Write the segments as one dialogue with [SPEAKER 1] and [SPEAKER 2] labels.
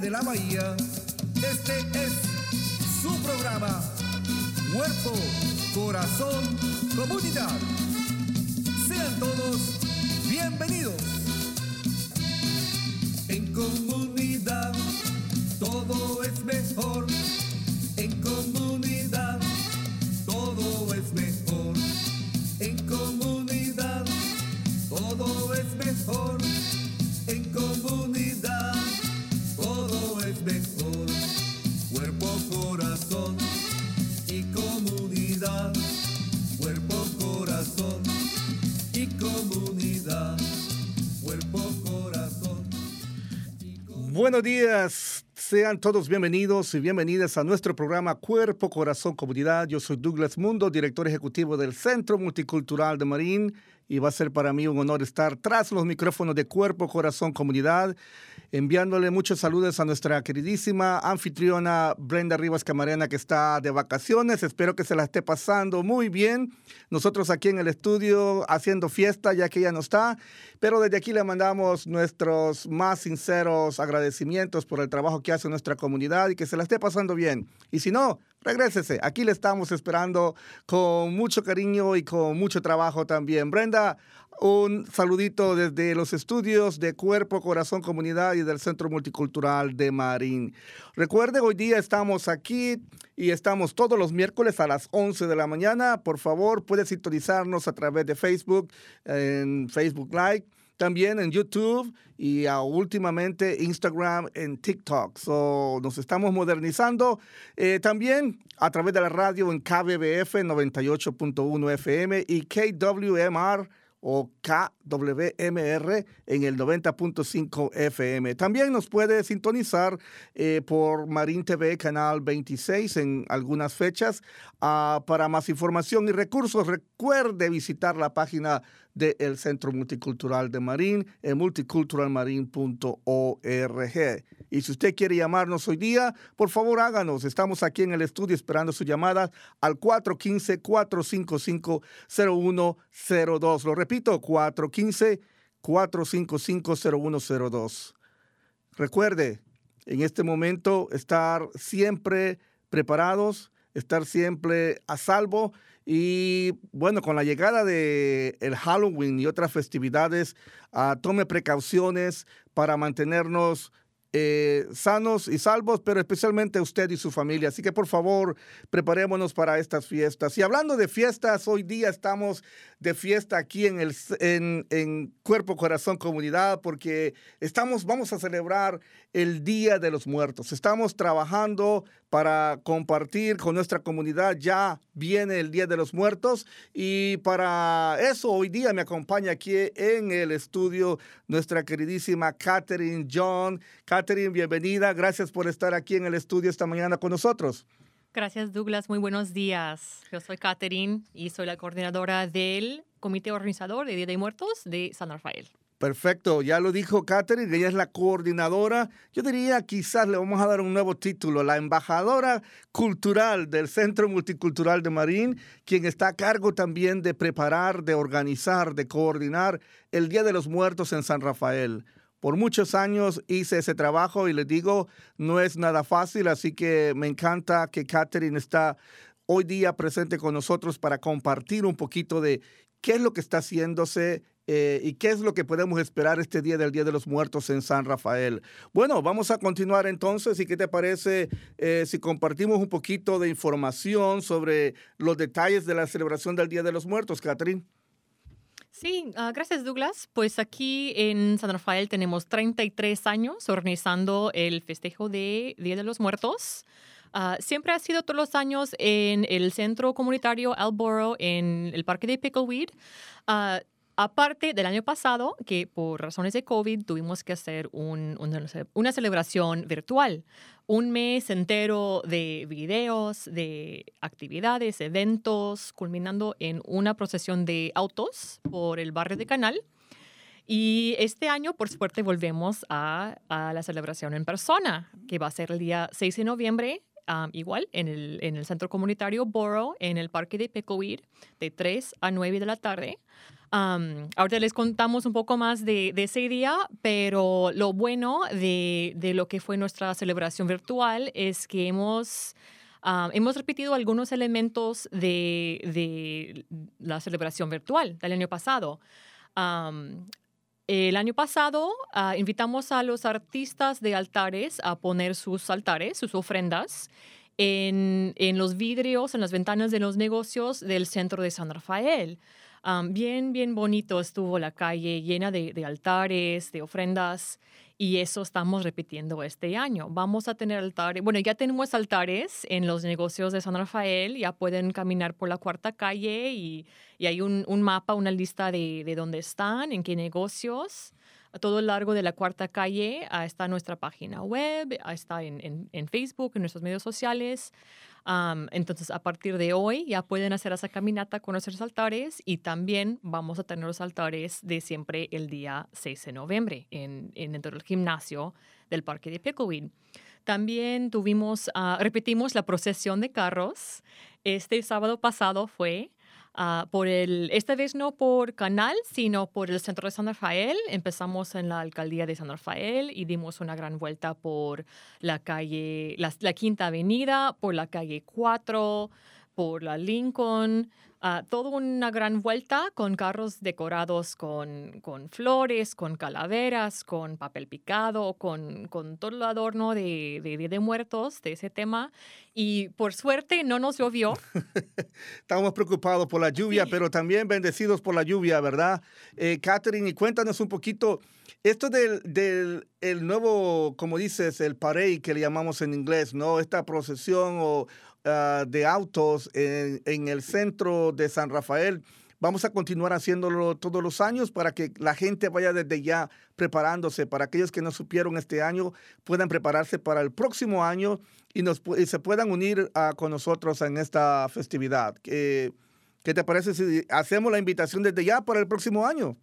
[SPEAKER 1] de la bahía, este es su programa. Cuerpo, corazón, comunidad.
[SPEAKER 2] Buenos días, sean todos bienvenidos y bienvenidas a nuestro programa Cuerpo, Corazón, Comunidad. Yo soy Douglas Mundo, director ejecutivo del Centro Multicultural de Marín y va a ser para mí un honor estar tras los micrófonos de Cuerpo, Corazón, Comunidad, enviándole muchos saludos a nuestra queridísima anfitriona Brenda Rivas Camarena que está de vacaciones. Espero que se la esté pasando muy bien. Nosotros aquí en el estudio haciendo fiesta ya que ella no está, pero desde aquí le mandamos nuestros más sinceros agradecimientos por el trabajo que hace nuestra comunidad y que se la esté pasando bien. Y si no, regrésese. Aquí le estamos esperando con mucho cariño y con mucho trabajo también. Brenda, un saludito desde los estudios de Cuerpo, Corazón, Comunidad y del Centro Multicultural de Marín. Recuerde, hoy día estamos aquí y estamos todos los miércoles a las 11 de la mañana. Por favor, puede sintonizarnos a través de Facebook, en Facebook Live también en YouTube y uh, últimamente Instagram, en TikTok. So, nos estamos modernizando. Eh, también a través de la radio en KBBF 98.1 FM y KWMR o KWMR en el 90.5 FM. También nos puede sintonizar eh, por Marín TV Canal 26 en algunas fechas. Uh, para más información y recursos, recuerde visitar la página del Centro Multicultural de Marín en multiculturalmarin.org. Y si usted quiere llamarnos hoy día, por favor háganos. Estamos aquí en el estudio esperando su llamada al 415-455-0102. Lo repito, 415-455-0102. Recuerde, en este momento estar siempre preparados, estar siempre a salvo y bueno, con la llegada de el Halloween y otras festividades, uh, tome precauciones para mantenernos eh, sanos y salvos, pero especialmente usted y su familia. Así que por favor, preparémonos para estas fiestas. Y hablando de fiestas, hoy día estamos de fiesta aquí en, el, en, en Cuerpo, Corazón, Comunidad, porque estamos, vamos a celebrar el Día de los Muertos. Estamos trabajando para compartir con nuestra comunidad. Ya viene el Día de los Muertos y para eso hoy día me acompaña aquí en el estudio nuestra queridísima Catherine John. Catherine, bienvenida. Gracias por estar aquí en el estudio esta mañana con nosotros.
[SPEAKER 3] Gracias, Douglas. Muy buenos días. Yo soy Catherine y soy la coordinadora del Comité Organizador de Día de Muertos de San Rafael.
[SPEAKER 2] Perfecto, ya lo dijo Catherine, ella es la coordinadora. Yo diría quizás le vamos a dar un nuevo título, la embajadora cultural del Centro Multicultural de Marín, quien está a cargo también de preparar, de organizar, de coordinar el Día de los Muertos en San Rafael. Por muchos años hice ese trabajo y les digo, no es nada fácil, así que me encanta que Catherine está hoy día presente con nosotros para compartir un poquito de qué es lo que está haciéndose eh, y qué es lo que podemos esperar este día del Día de los Muertos en San Rafael. Bueno, vamos a continuar entonces y qué te parece eh, si compartimos un poquito de información sobre los detalles de la celebración del Día de los Muertos, Catherine.
[SPEAKER 3] Sí, ah, gracias Douglas. Pues aquí en San Rafael tenemos 33 años organizando el festejo de Día de los Muertos. Ah, siempre ha sido todos los años en el centro comunitario Alboro, en el parque de Pickleweed. Ah, aparte del año pasado, que por razones de COVID tuvimos que hacer un- una, una celebración virtual. Un mes entero de videos, de actividades, eventos, culminando en una procesión de autos por el barrio de Canal. Y este año, por suerte, volvemos a, a la celebración en persona, que va a ser el día 6 de noviembre, um, igual, en el, en el centro comunitario Borough, en el parque de Pecoir, de 3 a 9 de la tarde. Um, ahorita les contamos un poco más de, de ese día, pero lo bueno de, de lo que fue nuestra celebración virtual es que hemos... Hemos repetido algunos elementos de, de la celebración virtual del año pasado. Um, el año pasado ah, invitamos a los artistas de altares a poner sus altares, sus ofrendas, en, los vidrios, en las ventanas de los negocios del centro de San Rafael. Am, bien, bien bonito estuvo la calle llena de altares, de ofrendas, y eso estamos repitiendo este año. Vamos a tener altares, bueno, ya tenemos altares en los negocios de San Rafael, ya pueden caminar por la cuarta calle y, hay un, mapa, una lista de dónde están, en qué negocios. A todo lo largo de la cuarta calle ah, está nuestra página web, ah, está en, en- Facebook, en nuestros medios sociales. Entonces, a partir de hoy ya pueden hacer esa caminata con nuestros altares y también vamos a tener los altares de siempre el día 6 de noviembre en, en dentro del gimnasio del Parque de Pickleweed. También tuvimos, ah, repetimos la procesión de carros. Este sábado pasado fue ah, por el, esta vez no por Canal, sino por el centro de San Rafael. Empezamos en la alcaldía de San Rafael y dimos una gran vuelta por la calle, la, la Quinta Avenida, por la calle 4, por la Lincoln. ah, toda una gran vuelta con carros decorados con, con flores, con calaveras, con papel picado, con, con todo el adorno de, de de Muertos, de ese tema. Y por suerte no nos llovió.
[SPEAKER 2] Estamos preocupados por la lluvia,
[SPEAKER 3] Sí.
[SPEAKER 2] pero también bendecidos por la lluvia, ¿verdad? Eh, Catherine, y cuéntanos un poquito, esto del, del el nuevo, como dices, el parade que le llamamos en inglés, ¿no? Esta procesión o, ah, de autos en, el centro de San Rafael. Vamos a continuar haciéndolo todos los años para que la gente vaya desde ya preparándose. Para aquellos que no supieron este año, puedan prepararse para el próximo año y, nos, y se puedan unir ah, con nosotros en esta festividad. ¿Qué, ¿Qué te parece si hacemos la invitación desde ya para el próximo año?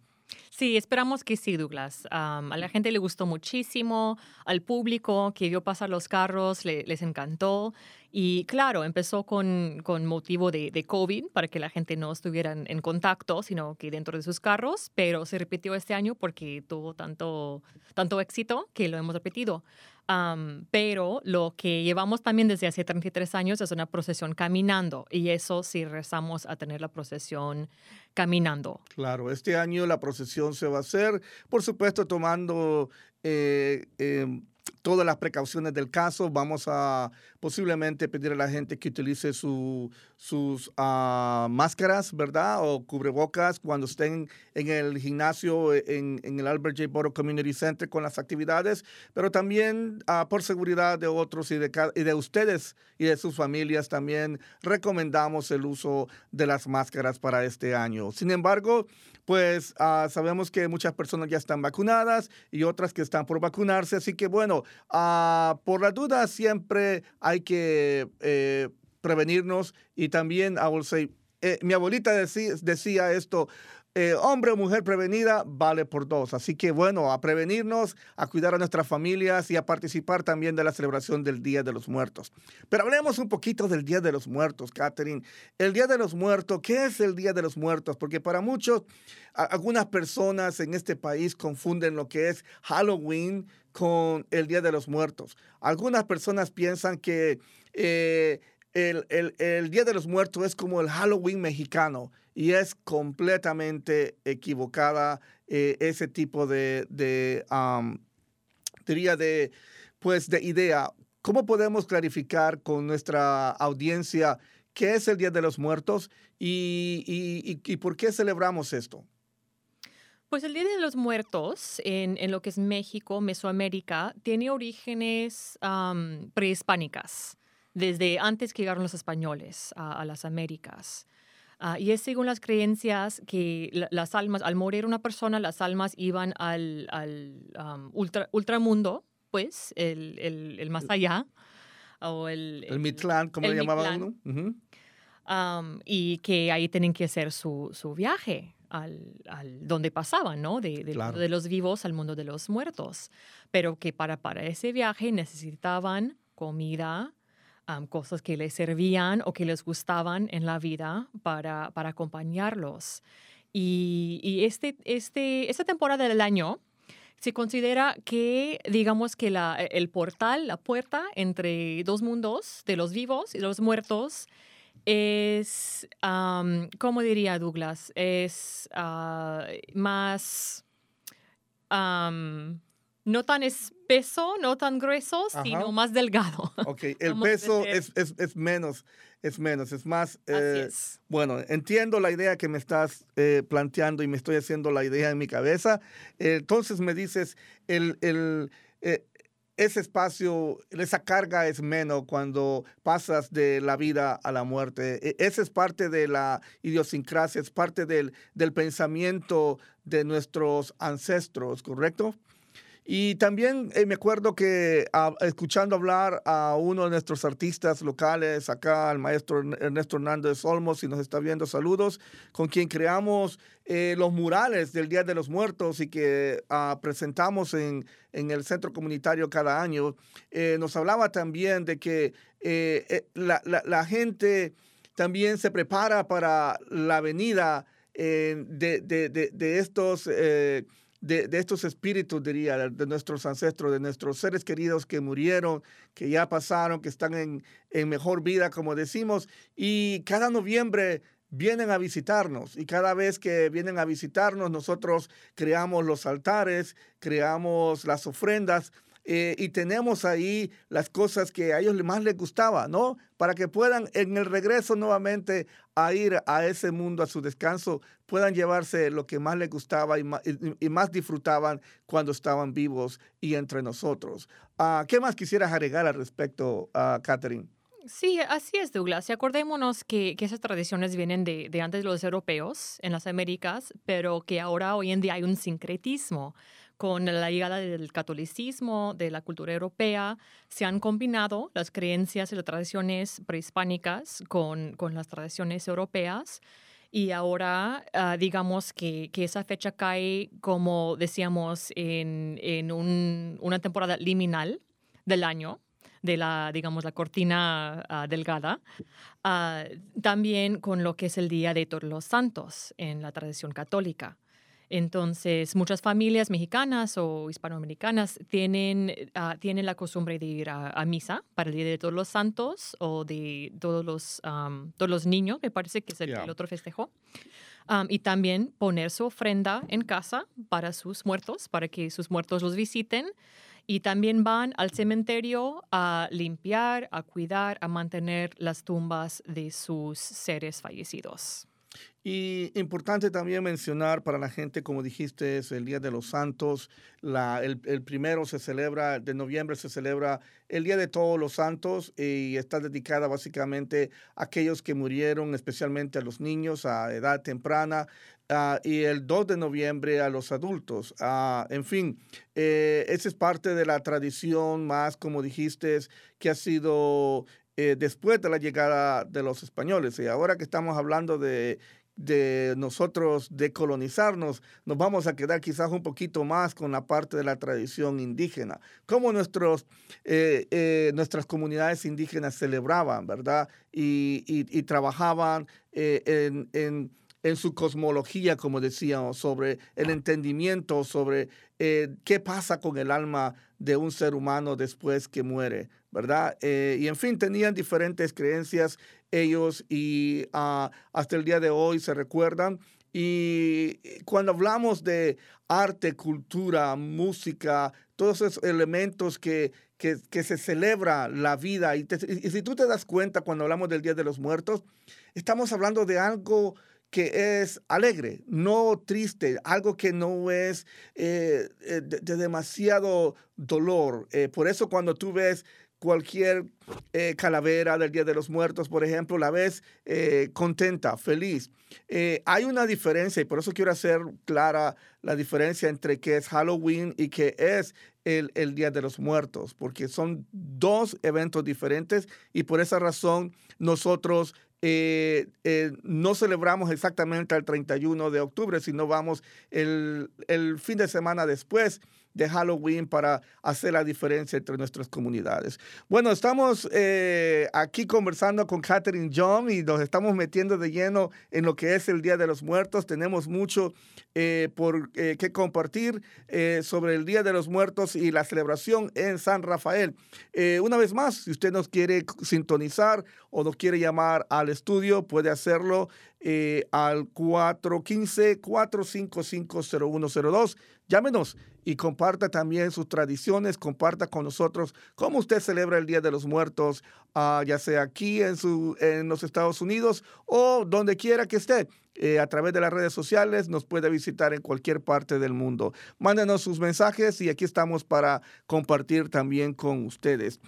[SPEAKER 3] Sí, esperamos que sí, Douglas. A la gente le gustó muchísimo, al público que vio pasar los carros le- les encantó. Y claro, empezó con, con motivo de, de COVID, para que la gente no estuviera en contacto, sino que dentro de sus carros, pero se repitió este año porque tuvo tanto, tanto éxito que lo hemos repetido. Am, pero lo que llevamos también desde hace 33 años es una procesión caminando, y eso sí rezamos a tener la procesión caminando.
[SPEAKER 2] Claro, este año la procesión se va a hacer, por supuesto, tomando eh, eh, todas las precauciones del caso. Vamos a posiblemente pedir a la gente que utilice su- sus ah, máscaras, ¿verdad? O cubrebocas cuando estén en el gimnasio, eh, en, en el Albert J. Borough Community Center con las actividades, pero también ah, por seguridad de otros y de, y de ustedes y de sus familias también recomendamos el uso de las máscaras para este año. Sin embargo, pues ah, sabemos que muchas personas ya están vacunadas y otras que están por vacunarse, así que bueno, por la duda siempre hay que eh, prevenirnos y también, I will say, mi abuelita decía, esto, eh, hombre o mujer prevenida vale por dos. Así que bueno, a prevenirnos, a cuidar a nuestras familias y a participar también de la celebración del Día de los Muertos. Pero hablemos un poquito del Día de los Muertos, Catherine. El Día de los Muertos, ¿qué es el Día de los Muertos? Porque para muchos, algunas personas en este país confunden lo que es Halloween con el Día de los Muertos. Algunas personas piensan que eh, el, el- el Día de los Muertos es como el Halloween mexicano y es completamente equivocada eh, ese tipo de, de diría de, pues, de idea. ¿Cómo podemos clarificar con nuestra audiencia qué es el Día de los Muertos y- y- y por qué celebramos esto?
[SPEAKER 3] Pues el Día de los Muertos en, en lo que es México, Mesoamérica, tiene orígenes am, prehispánicas, desde antes que llegaron los españoles a, a las Américas. Ah, y es según las creencias que la- las almas, al morir una persona, las almas iban al, al am, ultra- ultramundo, pues, el, el- el más allá. O el,
[SPEAKER 2] El Mitlán, como le llamaban
[SPEAKER 3] Mictlán.
[SPEAKER 2] uno.
[SPEAKER 3] Am, y que ahí tienen que hacer su, su viaje al, al donde pasaban, ¿no? De,
[SPEAKER 2] Claro.
[SPEAKER 3] mundo de los vivos al mundo de los muertos. Pero que para, para ese viaje necesitaban comida, cosas que les servían o que les gustaban en la vida para, para acompañarlos. Y, y este, este, esta temporada del año se considera que, digamos que la, el portal, la puerta entre dos mundos, de los vivos y los muertos, es, am, ¿cómo diría Douglas? Es ah, más, am, no tan espeso, no tan grueso, sino más delgado.
[SPEAKER 2] Ok, el peso es, es, es menos, es menos, es más... Eh,
[SPEAKER 3] es.
[SPEAKER 2] Bueno, entiendo la idea que me estás eh, planteando y me estoy haciendo la idea en mi cabeza. Eh, entonces me dices, el, el, eh, ese espacio, esa carga es menos cuando pasas de la vida a la muerte. E- Esa es parte de la idiosincrasia, es parte del, del pensamiento de nuestros ancestros, ¿correcto? Y también eh, me acuerdo que ah, escuchando hablar a uno de nuestros artistas locales, acá al maestro Ern- Ernesto Hernández Olmos, si nos está viendo, saludos, con quien creamos eh, los murales del Día de los Muertos y que ah, presentamos en, en el centro comunitario cada año, eh, nos hablaba también de que eh, la, la- gente también se prepara para la venida de- de- de estos... de, estos espíritus, diría, de nuestros ancestros, de nuestros seres queridos que murieron, que ya pasaron, que están en, en mejor vida, como decimos, y cada noviembre vienen a visitarnos y cada vez que vienen a visitarnos nosotros creamos los altares, creamos las ofrendas eh, y tenemos ahí las cosas que a ellos más les gustaba, ¿no? Para que puedan en el regreso nuevamente a ir a ese mundo, a su descanso, puedan llevarse lo que más les gustaba y ma- y, y más disfrutaban cuando estaban vivos y entre nosotros. Ah, ¿Qué más quisieras agregar al respecto, ah, Catherine?
[SPEAKER 3] Sí, así es, Douglas. Y acordémonos que, que esas tradiciones vienen de, de antes de los europeos en las Américas, pero que ahora, hoy en día, hay un sincretismo. Con la llegada del catolicismo, de la cultura europea, se han combinado las creencias y las tradiciones prehispánicas con, con las tradiciones europeas. Y ahora, ah, digamos que, que esa fecha cae, como decíamos, en, en un- una temporada liminal del año, de la, digamos, la cortina ah, delgada. Ah, también con lo que es el Día de Todos los Santos en la tradición católica. Entonces, muchas familias mexicanas o hispanoamericanas tienen, ah, tienen la costumbre de ir a, a misa para el Día de Todos los Santos o de todos los, todos los niños, me parece que es el, otro festejo. Y también poner su ofrenda en casa para sus muertos, para que sus muertos los visiten. Y también van al cementerio a limpiar, a cuidar, a mantener las tumbas de sus seres fallecidos.
[SPEAKER 2] Y importante también mencionar para la gente, como dijiste, es el Día de los Santos. La, el, el primero se celebra, de noviembre se celebra el Día de Todos los Santos y está dedicada básicamente a aquellos que murieron, especialmente a los niños a edad temprana. ah, y el 2 de noviembre a los adultos. Ah, en fin, eh, esa es parte de la tradición más, como dijiste, que ha sido eh, después de la llegada de los españoles. Y ahora que estamos hablando de, de nosotros decolonizarnos, nos vamos a quedar quizás un poquito más con la parte de la tradición indígena. Cómo nuestros, eh, eh, nuestras comunidades indígenas celebraban, ¿verdad? Y, trabajaban en... en en su cosmología, como decíamos, sobre el entendimiento, sobre eh, qué pasa con el alma de un ser humano después que muere, ¿verdad? Eh, y en fin, tenían diferentes creencias ellos y ah, hasta el día de hoy se recuerdan. Y cuando hablamos de arte, cultura, música, todos esos elementos que, que, que se celebra la vida, y, si tú te das cuenta cuando hablamos del Día de los Muertos, estamos hablando de algo que es alegre, no triste, algo que no es eh, eh, de, de demasiado dolor. Eh, por eso cuando tú ves cualquier calavera del Día de los Muertos, por ejemplo, la ves contenta, feliz. Hay una diferencia y por eso quiero hacer clara la diferencia entre qué es Halloween y qué es el, el Día de los Muertos, porque son dos eventos diferentes y por esa razón nosotros eh, eh, no celebramos exactamente el 31 de octubre, sino vamos el, el, fin de semana después de Halloween para hacer la diferencia entre nuestras comunidades. Bueno, estamos eh, aquí conversando con Catherine John y nos estamos metiendo de lleno en lo que es el Día de los Muertos. Tenemos mucho eh, por eh, que compartir eh, sobre el Día de los Muertos y la celebración en San Rafael. Una vez más, si usted nos quiere sintonizar o nos quiere llamar al estudio, puede hacerlo al 415-455-0102. Llámenos y comparta también sus tradiciones, comparta con nosotros cómo usted celebra el Día de los Muertos, uh, ya sea aquí en, su, en los Estados Unidos o donde quiera que esté. Eh, a través de las redes sociales, nos puede visitar en cualquier parte del mundo. Mándenos sus mensajes y aquí estamos para compartir también con ustedes.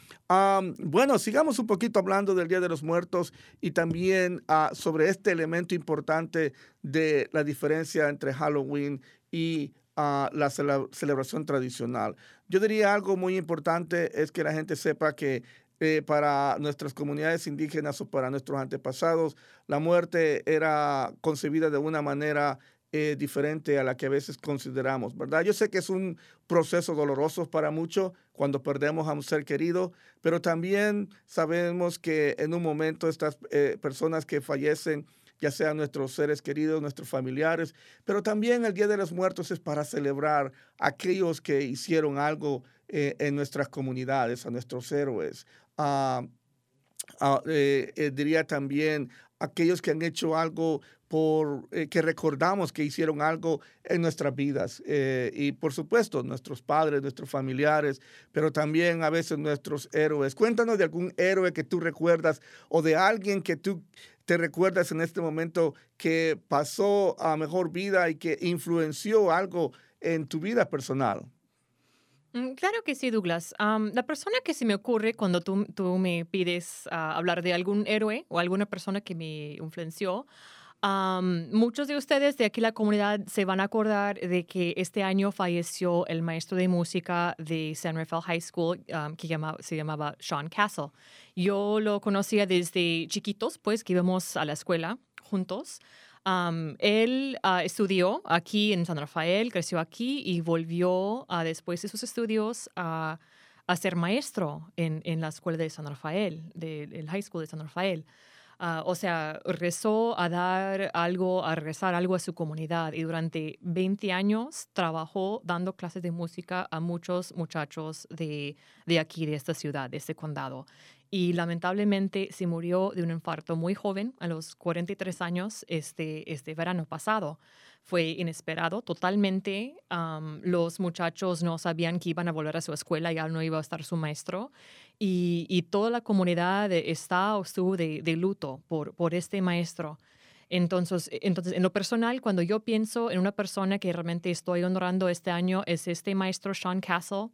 [SPEAKER 2] Bueno, sigamos un poquito hablando del Día de los Muertos y también uh, sobre este elemento importante de la diferencia entre Halloween y la cele celebración tradicional. Yo diría algo muy importante es que la gente sepa que eh, para nuestras comunidades indígenas o para nuestros antepasados, la muerte era concebida de una manera eh, diferente a la que a veces consideramos, ¿verdad? Yo sé que es un proceso doloroso para muchos cuando perdemos a un ser querido, pero también sabemos que en un momento estas eh, personas que fallecen, ya sean nuestros seres queridos, nuestros familiares, pero también el Día de los Muertos es para celebrar a aquellos que hicieron algo eh, en nuestras comunidades, a nuestros héroes, Uh, diría también aquellos que han hecho algo por que recordamos que hicieron algo en nuestras vidas y por supuesto nuestros padres, nuestros familiares, pero también a veces nuestros héroes. Cuéntanos de algún héroe que tú recuerdas o de alguien que tú te recuerdas en este momento que pasó a mejor vida y que influenció algo en tu vida personal.
[SPEAKER 3] Mm, claro que sí, Douglas. Um, la persona que se me ocurre cuando tú, tú me pides uh, hablar de algún héroe o alguna persona que me influenció, muchos de ustedes de aquí la comunidad se van a acordar de que este año falleció el maestro de música de San Rafael High School que se llamaba Sean Castle. Yo lo conocía desde chiquitos, pues que íbamos a la escuela juntos. Él uh, estudió aquí en San Rafael, creció aquí y volvió uh, después de sus estudios a, ser maestro en, en, la escuela de San Rafael, del de, high school de San Rafael. Uh, o sea, rezó a dar algo, a regresar algo a su comunidad y durante 20 años trabajó dando clases de música a muchos muchachos de, de aquí, de esta ciudad, de este condado y lamentablemente se murió de un infarto muy joven, a los 43 años, este, este verano pasado. Fue inesperado totalmente. Um, los muchachos no sabían que iban a volver a su escuela, ya no iba a estar su maestro. Y, y toda la comunidad está o estuvo de, de luto por, por este maestro. Entonces, entonces, en lo personal, cuando yo pienso en una persona que realmente estoy honrando este año, es este maestro Sean Castle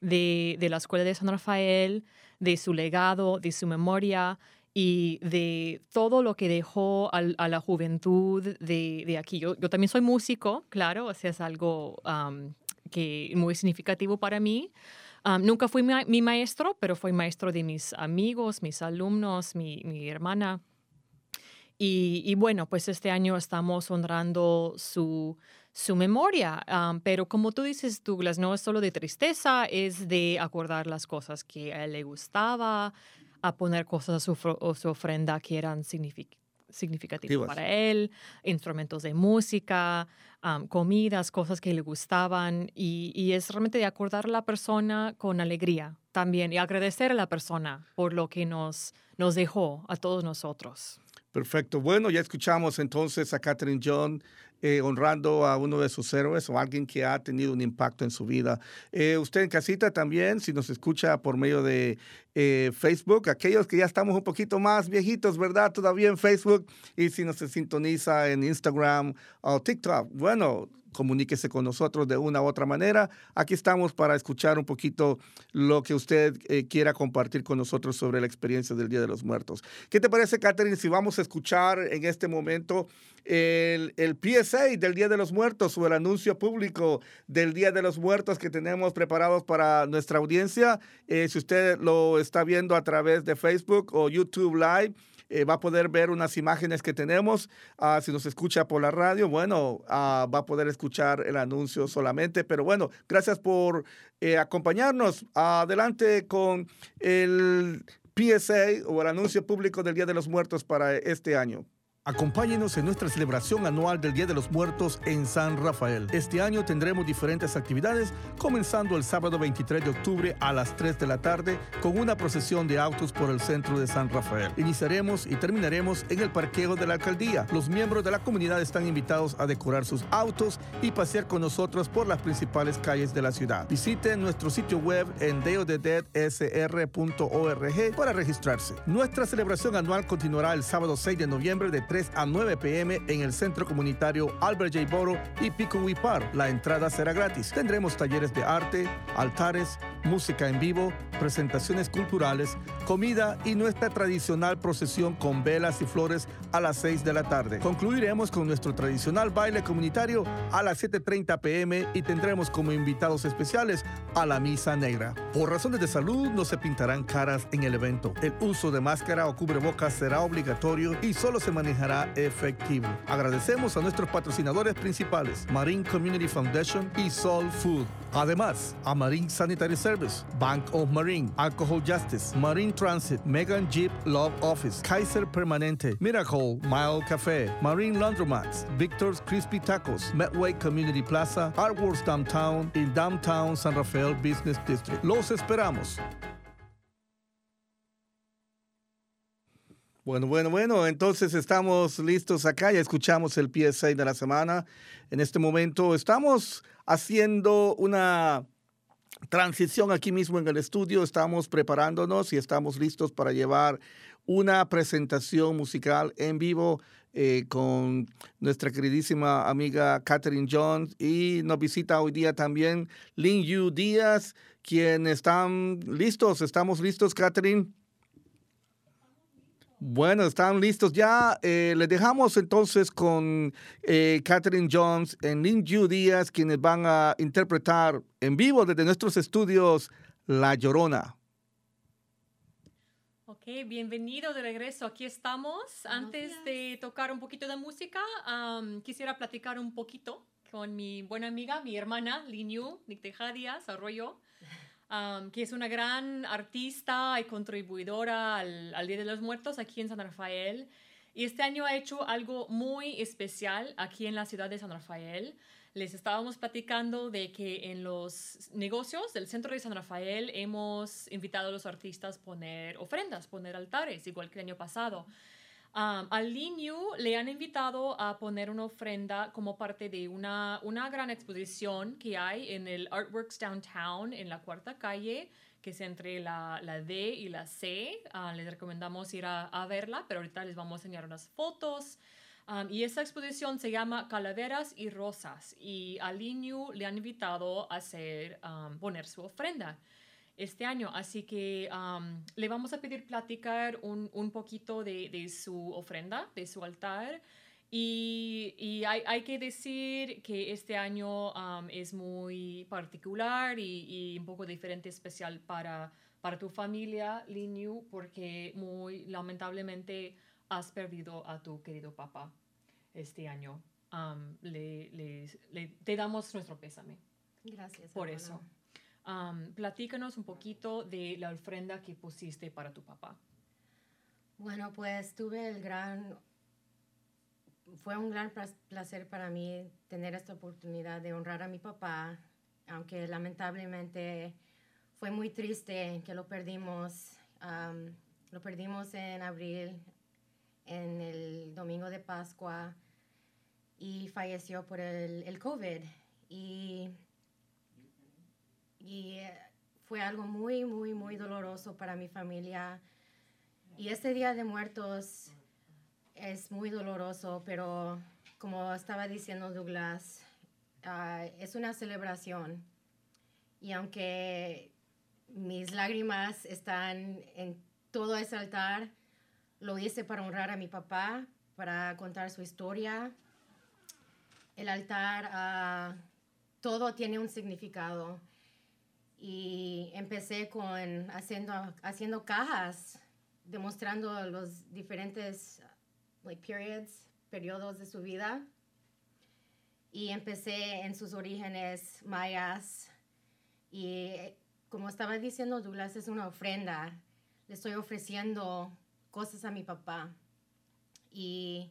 [SPEAKER 3] de, de la Escuela de San Rafael, de su legado, de su memoria y de todo lo que dejó al, a la juventud de, de aquí. Yo, yo, también soy músico, claro, o sea, es algo que muy significativo para mí. Nunca fui mi, maestro, pero fui maestro de mis amigos, mis alumnos, mi, mi hermana. Y, y, bueno, pues este año estamos honrando su, su memoria. Um, pero como tú dices, Douglas, no es solo de tristeza, es de acordar las cosas que a él le gustaba, a poner cosas a su, a su ofrenda que eran signific significativas para él, instrumentos de música, um, comidas, cosas que le gustaban. Y, y es realmente de acordar a la persona con alegría también y agradecer a la persona por lo que nos, nos dejó a todos nosotros.
[SPEAKER 2] Perfecto. Bueno, ya escuchamos entonces a Catherine John eh, honrando a uno de sus héroes o alguien que ha tenido un impacto en su vida. Eh, usted en casita también, si nos escucha por medio de eh, Facebook, aquellos que ya estamos un poquito más viejitos, ¿verdad? Todavía en Facebook, y si nos sintoniza en Instagram o TikTok, bueno, comuníquese con nosotros de una u otra manera. Aquí estamos para escuchar un poquito lo que usted eh, quiera compartir con nosotros sobre la experiencia del Día de los Muertos. ¿Qué te parece, Catherine, si vamos a escuchar en este momento el, PSA del Día de los Muertos o el anuncio público del Día de los Muertos que tenemos preparados para nuestra audiencia? Eh, si usted lo está viendo a través de Facebook o YouTube Live, eh, va a poder ver unas imágenes que tenemos. Ah, si nos escucha por la radio, bueno, ah, va a poder escuchar el anuncio solamente. Pero bueno, gracias por eh, acompañarnos. Adelante con el PSA o el anuncio público del Día de los Muertos para este año. Acompáñenos en nuestra celebración anual del Día de los Muertos en San Rafael. Este año tendremos diferentes actividades, comenzando el sábado 23 de octubre a las 3 de la tarde con una procesión de autos por el centro de San Rafael. Iniciaremos y terminaremos en el parqueo de la alcaldía. Los miembros de la comunidad están invitados a decorar sus autos y pasear con nosotros por las principales calles de la ciudad. Visiten nuestro sitio web en para registrarse. Nuestra celebración anual continuará el sábado 6 de noviembre de 3 a 9 pm en el Centro Comunitario Albert J. Boro y Pico Park. La entrada será gratis. Tendremos talleres de arte, altares, música en vivo, presentaciones culturales, comida y nuestra tradicional procesión con velas y flores a las 6 de la tarde. Concluiremos con nuestro tradicional baile comunitario a las 7.30 pm y tendremos como invitados especiales a la Misa Negra. Por razones de salud no se pintarán caras en el evento. El uso de máscara o cubrebocas será obligatorio y solo se manejará efectivo. Agradecemos a nuestros patrocinadores principales, Marine Community Foundation y Soul Food. Además, a Marine Sanitary Service, Bank of Marine, Alcohol Justice, Marine Transit, Megan Jeep Love Office, Kaiser Permanente, Miracle, Mile Café, Marine Laundromats, Victor's Crispy Tacos, Medway Community Plaza, Artworks Downtown y Downtown San Rafael Business District. Los esperamos. Bueno, bueno, bueno, entonces estamos listos acá, ya escuchamos el PSA de la semana. En este momento estamos haciendo una transición aquí mismo en el estudio, estamos preparándonos y estamos listos para llevar una presentación musical en vivo eh, con nuestra queridísima amiga Catherine Jones y nos visita hoy día también Lin Yu Díaz, quien están listos, estamos listos, Catherine. Bueno, están listos ya. Eh, les dejamos entonces con eh, Catherine Jones y Lin Yu Díaz, quienes van a interpretar en vivo desde nuestros estudios La Llorona.
[SPEAKER 3] Ok, bienvenido de regreso. Aquí estamos. Antes de tocar un poquito de música, quisiera platicar un poquito con mi buena amiga, mi hermana Lin Yu, Nicteja Arroyo que es una gran artista y contribuidora al, al, Día de los Muertos aquí en San Rafael. Y este año ha hecho algo muy especial aquí en la ciudad de San Rafael. Les estábamos platicando de que en los negocios del centro de San Rafael hemos invitado a los artistas a poner ofrendas, poner altares, igual que el año pasado. Um, al Linyu le han invitado a poner una ofrenda como parte de una, una gran exposición que hay en el Artworks Downtown, en la cuarta calle, que es entre la, la D y la C. Uh, les recomendamos ir a, verla, pero ahorita les vamos a enseñar unas fotos. Y esa exposición se llama Calaveras y Rosas y al Linyu le han invitado a hacer, um, poner su ofrenda este año. Así que le vamos a pedir platicar un, un poquito de, de, su ofrenda, de su altar. Y, y hay, hay, que decir que este año es muy particular y, y, un poco diferente, especial para, para tu familia, Linyu, porque muy lamentablemente has perdido a tu querido papá este año. le, le, te damos nuestro pésame.
[SPEAKER 4] Gracias.
[SPEAKER 3] Por eso platícanos un poquito de la ofrenda que pusiste para tu papá.
[SPEAKER 4] Bueno, pues tuve el gran, fue un gran placer para mí tener esta oportunidad de honrar a mi papá, aunque lamentablemente fue muy triste que lo perdimos. lo perdimos en abril, en el domingo de Pascua. y falleció por el, el COVID. Y, y eh, fue algo muy, muy, muy doloroso para mi familia. Y este Día de Muertos es muy doloroso, pero como estaba diciendo Douglas, ah, es una celebración. Y aunque mis lágrimas están en todo ese altar, lo hice para honrar a mi papá, para contar su historia. El altar, ah, todo tiene un significado. Y empecé con haciendo, haciendo cajas, demostrando los diferentes like, periods, periodos de su vida. Y empecé en sus orígenes mayas. Y como estaba diciendo Douglas, es una ofrenda. Le estoy ofreciendo cosas a mi papá. Y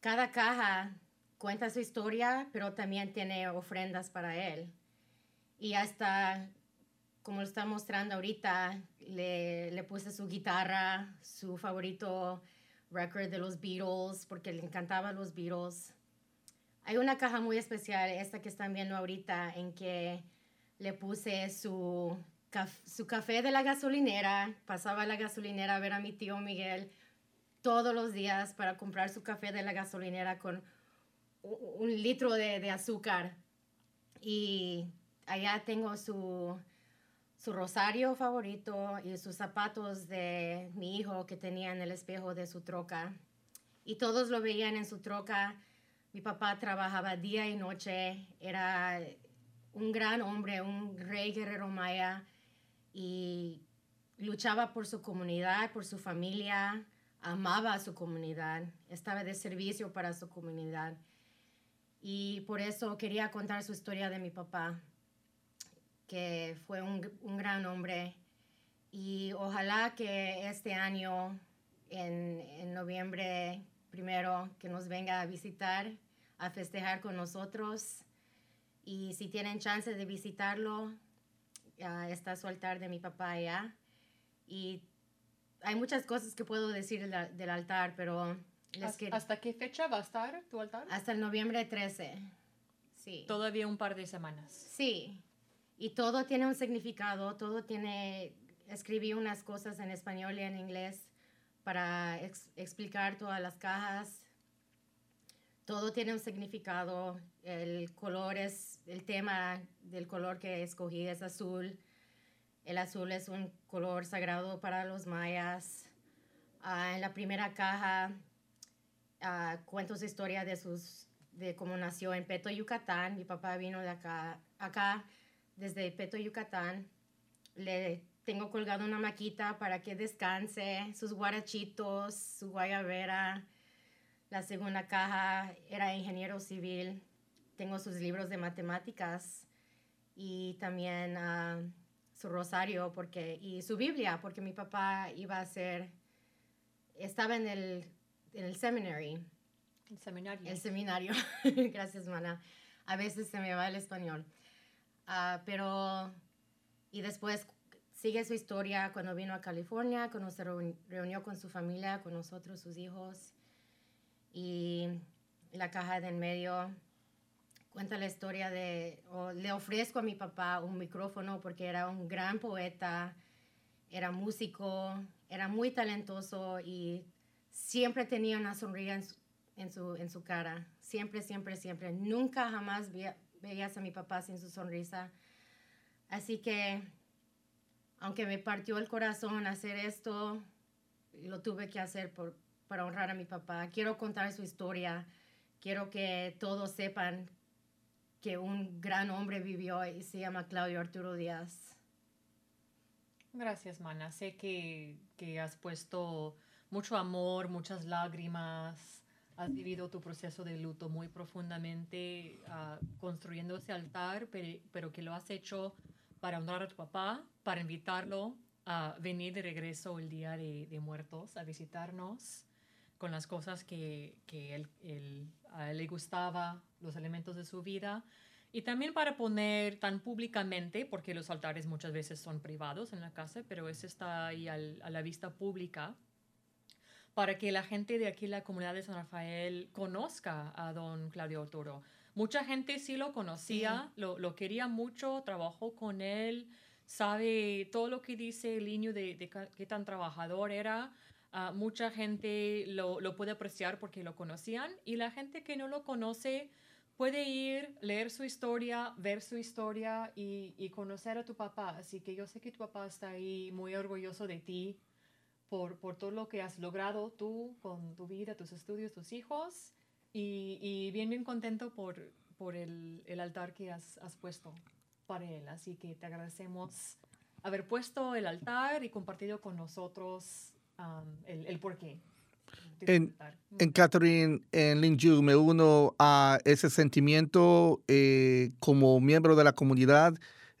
[SPEAKER 4] cada caja cuenta su historia, pero también tiene ofrendas para él. Y hasta, como lo está mostrando ahorita, le, le puse su guitarra, su favorito record de los Beatles, porque le encantaban los Beatles. Hay una caja muy especial, esta que están viendo ahorita, en que le puse su, su café de la gasolinera. Pasaba a la gasolinera a ver a mi tío Miguel todos los días para comprar su café de la gasolinera con un litro de, de azúcar. Y allá tengo su, su rosario favorito y sus zapatos de mi hijo que tenía en el espejo de su troca. Y todos lo veían en su troca. Mi papá trabajaba día y noche, era un gran hombre, un rey guerrero maya y luchaba por su comunidad, por su familia, amaba a su comunidad, estaba de servicio para su comunidad. Y por eso quería contar su historia de mi papá que fue un, un gran hombre. Y ojalá que este año, en, en noviembre primero, que nos venga a visitar, a festejar con nosotros. Y si tienen chance de visitarlo, está su altar de mi papá allá. Y hay muchas cosas que puedo decir del, del altar, pero les
[SPEAKER 3] ¿Hasta, ¿Hasta qué fecha va a estar tu altar?
[SPEAKER 4] Hasta el noviembre 13. Sí.
[SPEAKER 3] Todavía un par de semanas.
[SPEAKER 4] Sí. Y todo tiene un significado, todo tiene, escribí unas cosas en español y en inglés para explicar todas las cajas. Todo tiene un significado, el color es, el tema del color que escogí es azul. El azul es un color sagrado para los mayas. Ah, en la primera caja uh, cuento su historia de, sus, de cómo nació en Peto, Yucatán. Mi papá vino de acá, acá desde Peto, Yucatán. Le tengo colgado una maquita para que descanse, sus guarachitos, su guayabera. La segunda caja era ingeniero civil. Tengo sus libros de matemáticas y también uh, su rosario porque, y su Biblia, porque mi papá iba a ser, estaba en el, en el seminary.
[SPEAKER 3] El seminario.
[SPEAKER 4] El seminario. Gracias, mana. A veces se me va el español. Ah, pero, y después sigue su historia cuando vino a California, cuando se reunió con su familia, con nosotros, sus hijos. Y la caja de en medio cuenta la historia de, o le ofrezco a mi papá un micrófono porque era un gran poeta, era músico, era muy talentoso y siempre tenía una sonrisa en su, en su, en su cara. Siempre, siempre, siempre. Nunca jamás veías a mi papá sin su sonrisa. Así que, aunque me partió el corazón hacer esto, lo tuve que hacer por, para honrar a mi papá. Quiero contar su historia. Quiero que todos sepan que un gran hombre vivió y se llama Claudio Arturo Díaz.
[SPEAKER 3] Gracias, Mana. Sé que, que has puesto mucho amor, muchas lágrimas, has vivido tu proceso de luto muy profundamente uh, construyendo ese altar, pero, pero, que lo has hecho para honrar a tu papá, para invitarlo a venir de regreso el día de, de muertos, a visitarnos con las cosas que, que él, él, a él le gustaba, los elementos de su vida. Y también para poner tan públicamente, porque los altares muchas veces son privados en la casa, pero ese está ahí al, a la vista pública, para que la gente de aquí, la comunidad de San Rafael, conozca a don Claudio Toro. Mucha gente sí lo conocía, lo, lo quería mucho, trabajó con él, sabe todo lo que dice el niño de, qué tan trabajador era. Ah, mucha gente lo, lo puede apreciar porque lo conocían y la gente que no lo conoce puede ir, leer su historia, ver su historia y, y conocer a tu papá. Así que yo sé que tu papá está ahí muy orgulloso de ti por, por todo lo que has logrado tú con tu vida, tus estudios, tus hijos y, y bien, bien contento por, por el, el altar que has, has puesto para él. Así que te agradecemos haber puesto el altar y compartido con nosotros um, el, el porqué.
[SPEAKER 2] En-. En Catherine, en Linju, me uno a ese sentimiento eh, como miembro de la comunidad.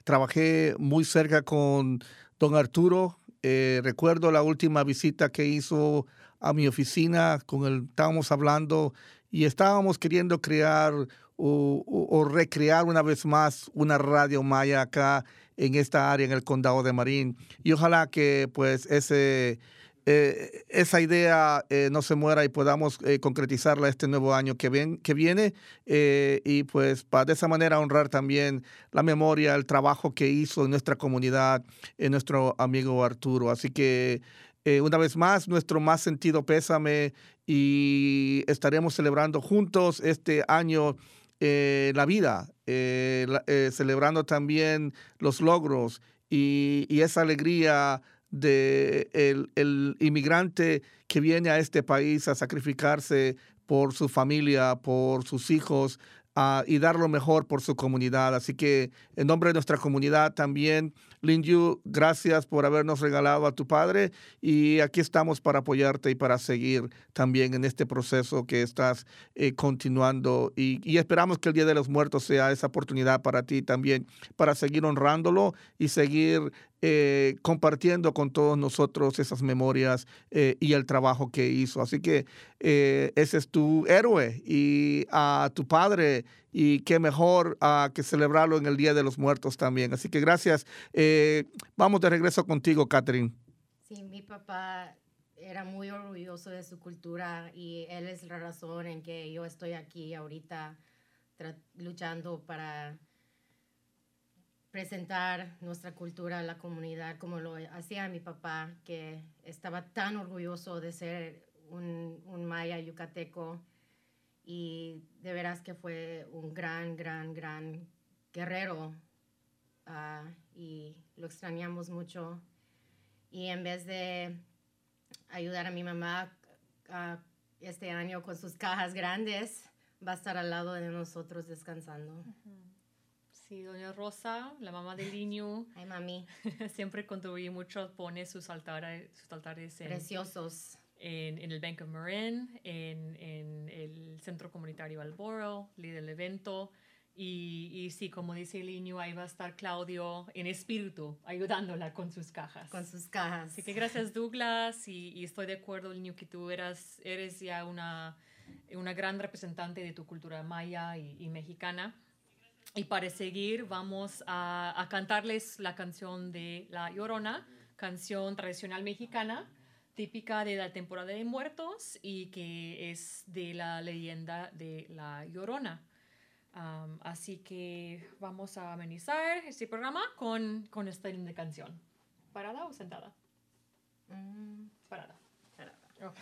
[SPEAKER 2] Trabajé muy cerca con don Arturo. Eh, recuerdo la última visita que hizo a mi oficina, con él estábamos hablando y estábamos queriendo crear o, o- o recrear una vez más una radio maya acá en esta área, en el condado de Marín. Y ojalá que pues ese eh, esa idea eh, no se muera y podamos eh, concretizarla este nuevo año que, ven- que viene eh, y pues para de esa manera honrar también la memoria, el trabajo que hizo en nuestra comunidad eh, nuestro amigo Arturo. Así que eh, una vez más, nuestro más sentido pésame y estaremos celebrando juntos este año eh, la vida, la- celebrando también los logros y, y esa alegría de el, inmigrante que viene a este país a sacrificarse por su familia, por sus hijos ah, y dar lo mejor por su comunidad. Así que en nombre de nuestra comunidad también, Lin Yu, gracias por habernos regalado a tu padre y aquí estamos para apoyarte y para seguir también en este proceso que estás eh, continuando y esperamos que el Día de los Muertos sea esa oportunidad para ti también, para seguir honrándolo y seguir eh, compartiendo con todos nosotros esas memorias eh, y el trabajo que hizo. Así que eh, ese es tu héroe y a tu padre y qué mejor ah, que celebrarlo en el Día de los Muertos también. Así que gracias. Eh, vamos de regreso contigo, Catherine.
[SPEAKER 4] Sí, mi papá era muy orgulloso de su cultura y él es la razón en que yo estoy aquí ahorita luchando para presentar nuestra cultura a la comunidad como lo hacía mi papá, que estaba tan orgulloso de ser un, maya yucateco y de veras que fue un gran, gran, gran guerrero ah, y lo extrañamos mucho. Y en vez de ayudar a mi mamá ah, este año con sus cajas grandes, va a estar al lado de nosotros descansando.
[SPEAKER 3] Sí, doña Rosa, la mamá del niño,
[SPEAKER 4] Ay, mami,
[SPEAKER 3] siempre contribuye mucho, pone sus altares, sus altares en,
[SPEAKER 4] preciosos.
[SPEAKER 3] en, en el Bank of Marin, en, en el Centro Comunitario Alboro, líder del evento. Y, y sí, como dice el niño, ahí va a estar Claudio en espíritu, ayudándola con sus cajas.
[SPEAKER 4] Con sus cajas.
[SPEAKER 3] Así que gracias Douglas y, y estoy de acuerdo, niño, que tú eras, eres ya una, una gran representante de tu cultura maya y, y mexicana. Y para seguir vamos a, a cantarles la canción de La Llorona, canción tradicional mexicana, típica de la temporada de muertos y que es de la leyenda de La Llorona. Um, así que vamos a amenizar este programa con, con esta linda canción. ¿Parada o sentada?
[SPEAKER 4] Mm,
[SPEAKER 3] Parada.
[SPEAKER 4] espera.
[SPEAKER 3] Ok.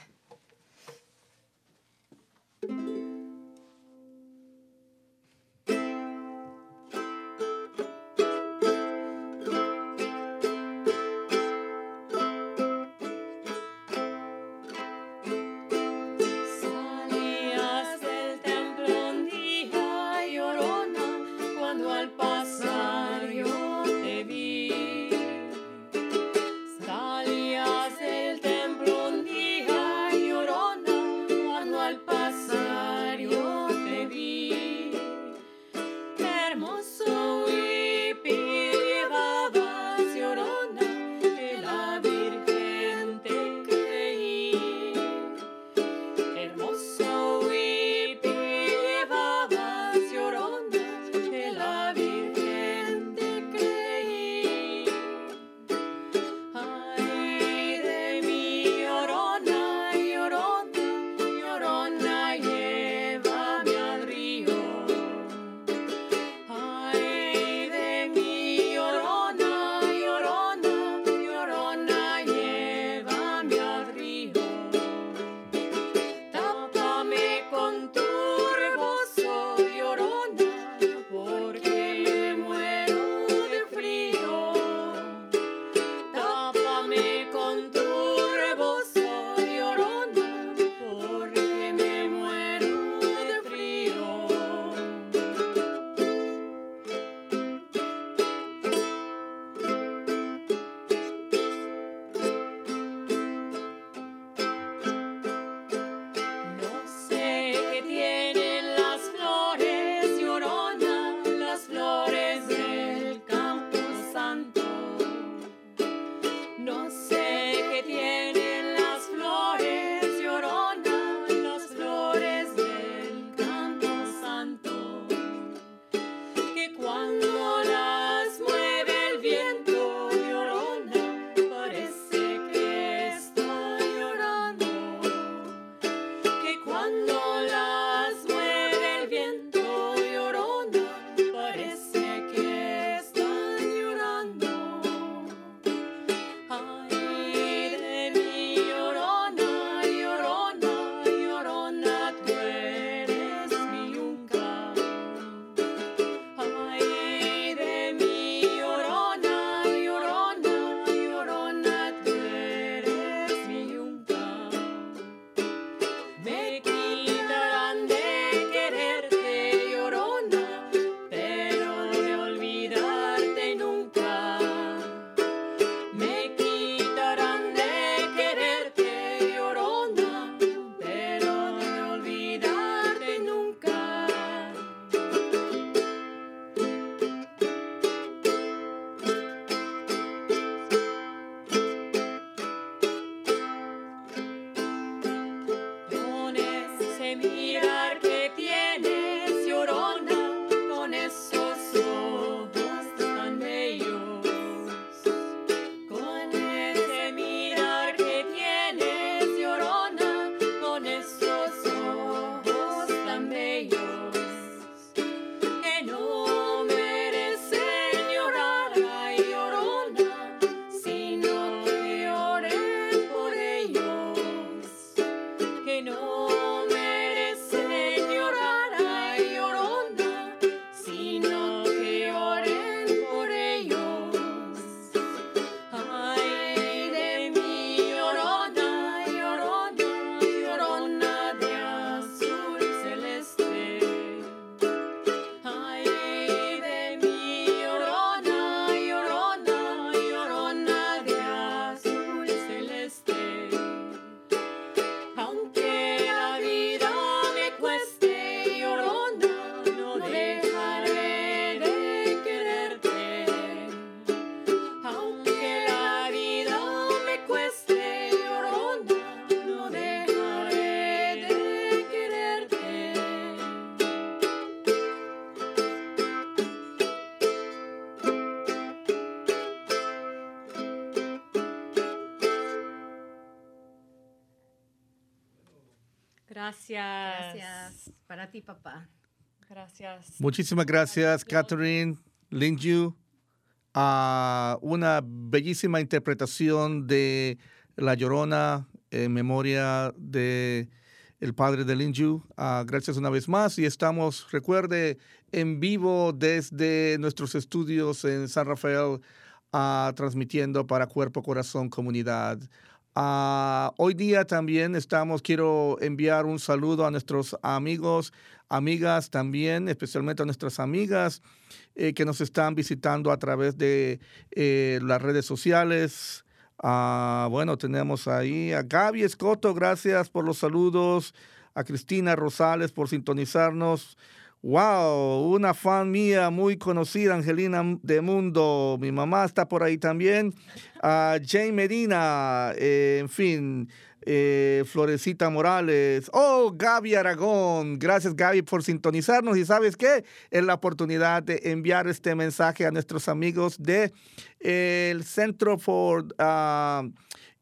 [SPEAKER 3] Gracias.
[SPEAKER 2] Muchísimas gracias, Catherine Linju. a una bellísima interpretación de La Llorona en memoria de el padre de Linju. Ah, gracias una vez más y estamos, recuerde, en vivo desde nuestros estudios en San Rafael, ah, transmitiendo para Cuerpo, Corazón, Comunidad. Ah, hoy día también estamos, quiero enviar un saludo a nuestros amigos, amigas también, especialmente a nuestras amigas eh, que nos están visitando a través de eh, las redes sociales. Ah, bueno, tenemos ahí a Gaby Escoto, gracias por los saludos. A Cristina Rosales por sintonizarnos. Wow, una fan mía muy conocida, Angelina de Mundo. Mi mamá está por ahí también. A Jane Medina, eh, en fin, eh, Florecita Morales. Oh, Gaby Aragón. Gracias, Gaby, por sintonizarnos. Y sabes qué? Es la oportunidad de enviar este mensaje a nuestros amigos de el Centro for ah,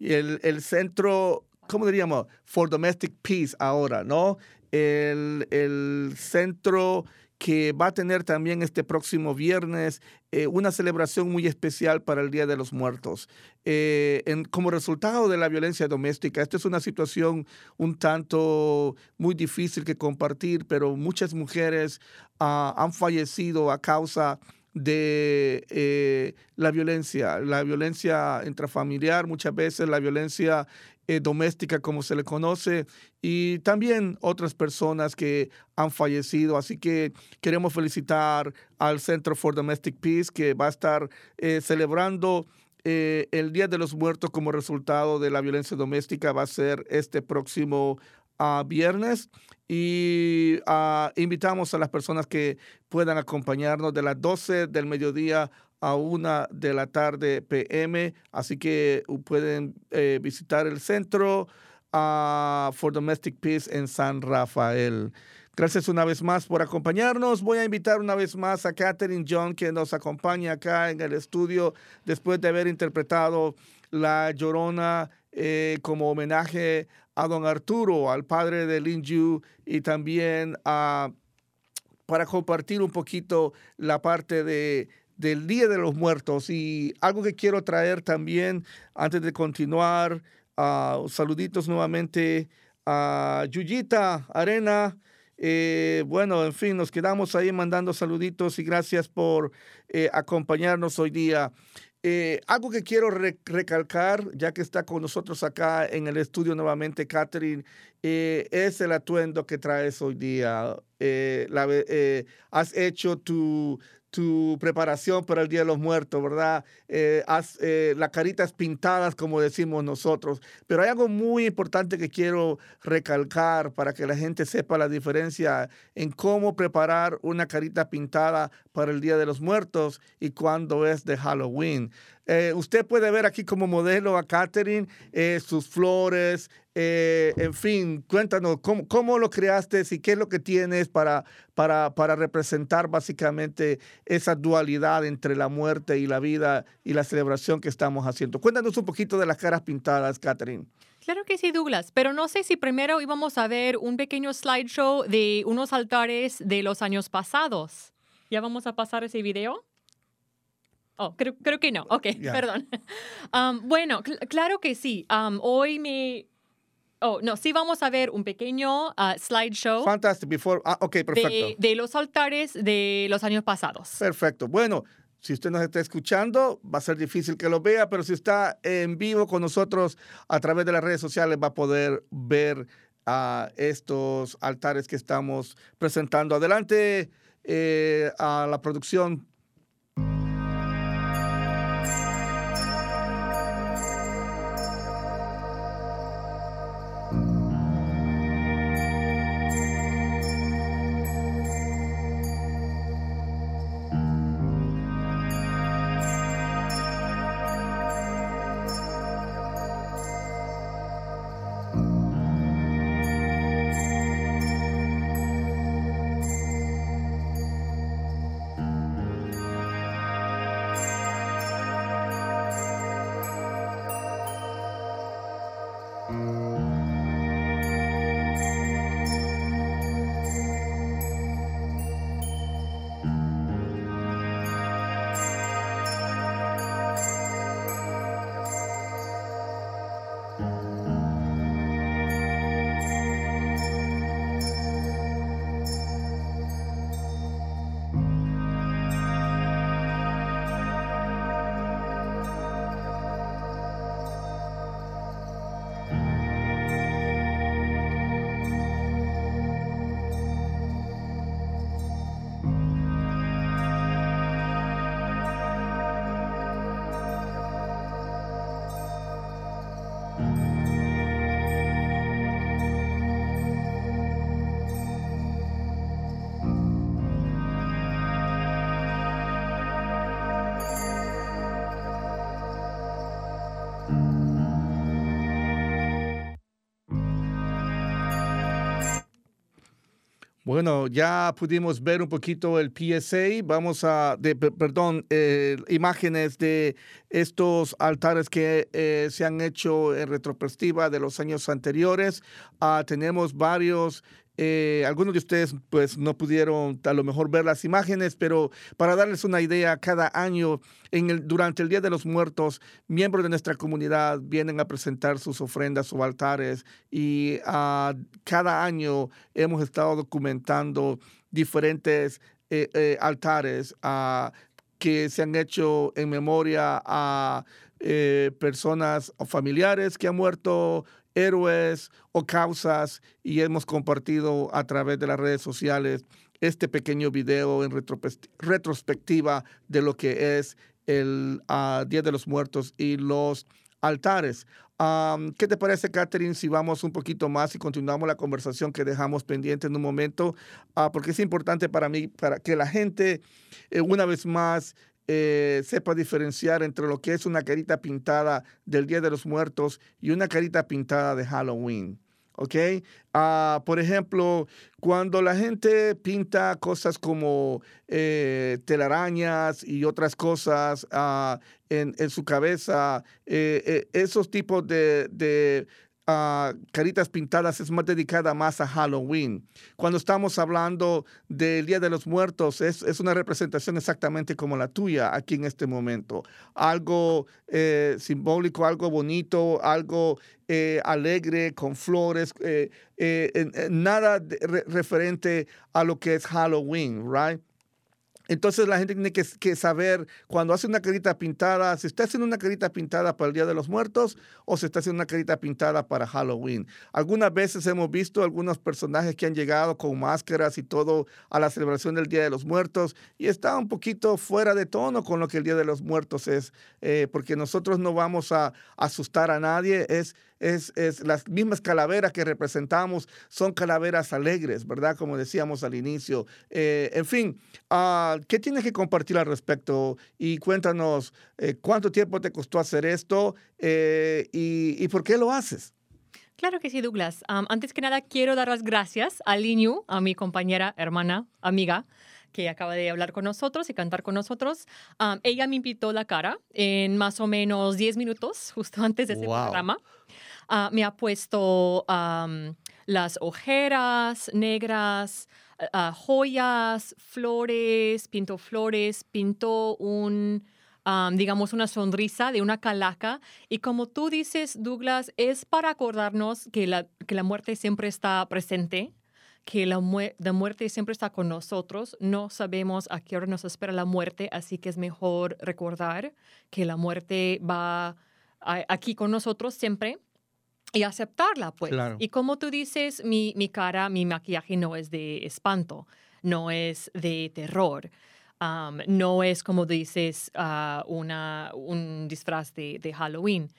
[SPEAKER 2] el, el Centro, ¿cómo diríamos? For Domestic Peace ahora, ¿no? El, el centro que va a tener también este próximo viernes eh, una celebración muy especial para el Día de los Muertos. Eh, en, como resultado de la violencia doméstica, esta es una situación un tanto muy difícil que compartir, pero muchas mujeres ah, han fallecido a causa de eh, la violencia, la violencia intrafamiliar, muchas veces la violencia eh, doméstica como se le conoce y también otras personas que han fallecido. Así que queremos felicitar al Centro for Domestic Peace que va a estar eh, celebrando eh, el Día de los Muertos como resultado de la violencia doméstica. Va a ser este próximo ah, viernes y ah, invitamos a las personas que puedan acompañarnos de las 12 del mediodía a una de la tarde PM, así que pueden eh, visitar el centro uh, for Domestic Peace en San Rafael. Gracias una vez más por acompañarnos. Voy a invitar una vez más a Catherine John, que nos acompaña acá en el estudio después de haber interpretado La Llorona eh, como homenaje a don Arturo, al padre de Lin Yu, y también para compartir un poquito la parte de del Día de los Muertos. Y algo que quiero traer también antes de continuar, uh, saluditos nuevamente a Yuyita Arena. Eh, bueno, en fin, nos quedamos ahí mandando saluditos y gracias por eh, acompañarnos hoy día. Eh, algo que quiero recalcar, ya que está con nosotros acá en el estudio nuevamente, Catherine, es el atuendo que traes hoy día. Has hecho tu tu preparación para el Día de los Muertos, ¿verdad? Eh, haz, eh, las caritas pintadas, como decimos nosotros. Pero hay algo muy importante que quiero recalcar para que la gente sepa la diferencia en cómo preparar una carita pintada para el Día de los Muertos y cuando es de Halloween. Eh, usted puede ver aquí como modelo a Catherine, eh, sus flores, eh, en fin, cuéntanos cómo, lo creaste y qué es lo que tienes para, para, para representar básicamente esa dualidad entre la muerte y la vida y la celebración que estamos haciendo. Cuéntanos un poquito de las caras pintadas, Catherine.
[SPEAKER 3] Claro que sí, Douglas, pero no sé si primero íbamos a ver un pequeño slideshow de unos altares de los años pasados. ¿Ya vamos a pasar ese video? Oh, creo, creo que no. Ok, perdón. Um, bueno, claro que sí. Um, hoy me... Oh, no, sí vamos a ver un pequeño uh, slideshow.
[SPEAKER 2] Fantástico. Before... Ah, ok, perfecto.
[SPEAKER 3] De, de, los altares de los años pasados.
[SPEAKER 2] Perfecto. Bueno, si usted nos está escuchando, va a ser difícil que lo vea, pero si está en vivo con nosotros a través de las redes sociales, va a poder ver a estos altares que estamos presentando. Adelante eh, a la producción Bueno, ya pudimos ver un poquito el PSA. Vamos a, de, per- perdón, eh, imágenes de estos altares que eh, se han hecho en retrospectiva de los años anteriores. Ah, tenemos varios. Eh, algunos de ustedes pues no pudieron a lo mejor ver las imágenes, pero para darles una idea, cada año durante el Día de los Muertos, miembros de nuestra comunidad vienen a presentar sus ofrendas o altares y ah, cada año hemos estado documentando diferentes eh, eh, altares ah, que se han hecho en memoria a personas o familiares que han muerto, héroes o causas, y hemos compartido a través de las redes sociales este pequeño video en retrospectiva de lo que es el ah, Día de los Muertos y los altares. ¿Qué te parece, Catherine, si vamos un poquito más y continuamos la conversación que dejamos pendiente en un momento? Ah, porque es importante para mí, para que la gente, eh, una vez más, eh, sepa diferenciar entre lo que es una carita pintada del Día de los Muertos y una carita pintada de Halloween. ¿Ok? Ah, por ejemplo, cuando la gente pinta cosas como eh, telarañas y otras cosas ah, en, su cabeza, eh, esos tipos de, ah, caritas pintadas es más dedicada más a Halloween. Cuando estamos hablando del Día de los Muertos, es, es una representación exactamente como la tuya aquí en este momento. Algo eh, simbólico, algo bonito, algo eh, alegre, con flores, eh, eh, nada referente a lo que es Halloween, right? Entonces la gente tiene que, saber cuando hace una carita pintada, si está haciendo una carita pintada para el Día de los Muertos o si está haciendo una carita pintada para Halloween. Algunas veces hemos visto algunos personajes que han llegado con máscaras y todo a la celebración del Día de los Muertos y está un poquito fuera de tono con lo que el Día de los Muertos es, eh, porque nosotros no vamos a asustar a nadie, es, es las mismas calaveras que representamos son calaveras alegres, ¿verdad? Como decíamos al inicio. Eh, en fin, ah, ¿qué tienes que compartir al respecto? Y cuéntanos eh, cuánto tiempo te costó hacer esto eh, y, y por qué lo haces.
[SPEAKER 3] Claro que sí, Douglas. Antes que nada, quiero dar las gracias a Linyu, a mi compañera, hermana, amiga, que acaba de hablar con nosotros y cantar con nosotros. Ella me invitó la cara en más o menos 10 minutos, justo antes de ese
[SPEAKER 2] Wow.
[SPEAKER 3] programa. Ah, me ha puesto las ojeras negras, ah, joyas, flores, pintó flores, pintó un, am, digamos, una sonrisa de una calaca. Y como tú dices, Douglas, es para acordarnos que la, que la muerte siempre está presente, que la, mue- la muerte siempre está con nosotros. No sabemos a qué hora nos espera la muerte, así que es mejor recordar que la muerte va aquí con nosotros siempre y aceptarla, pues.
[SPEAKER 2] Claro.
[SPEAKER 3] Y como tú dices, mi, mi cara, mi maquillaje no es de espanto, no es de terror. Am, no es, como dices, ah, una, un disfraz de, de Halloween.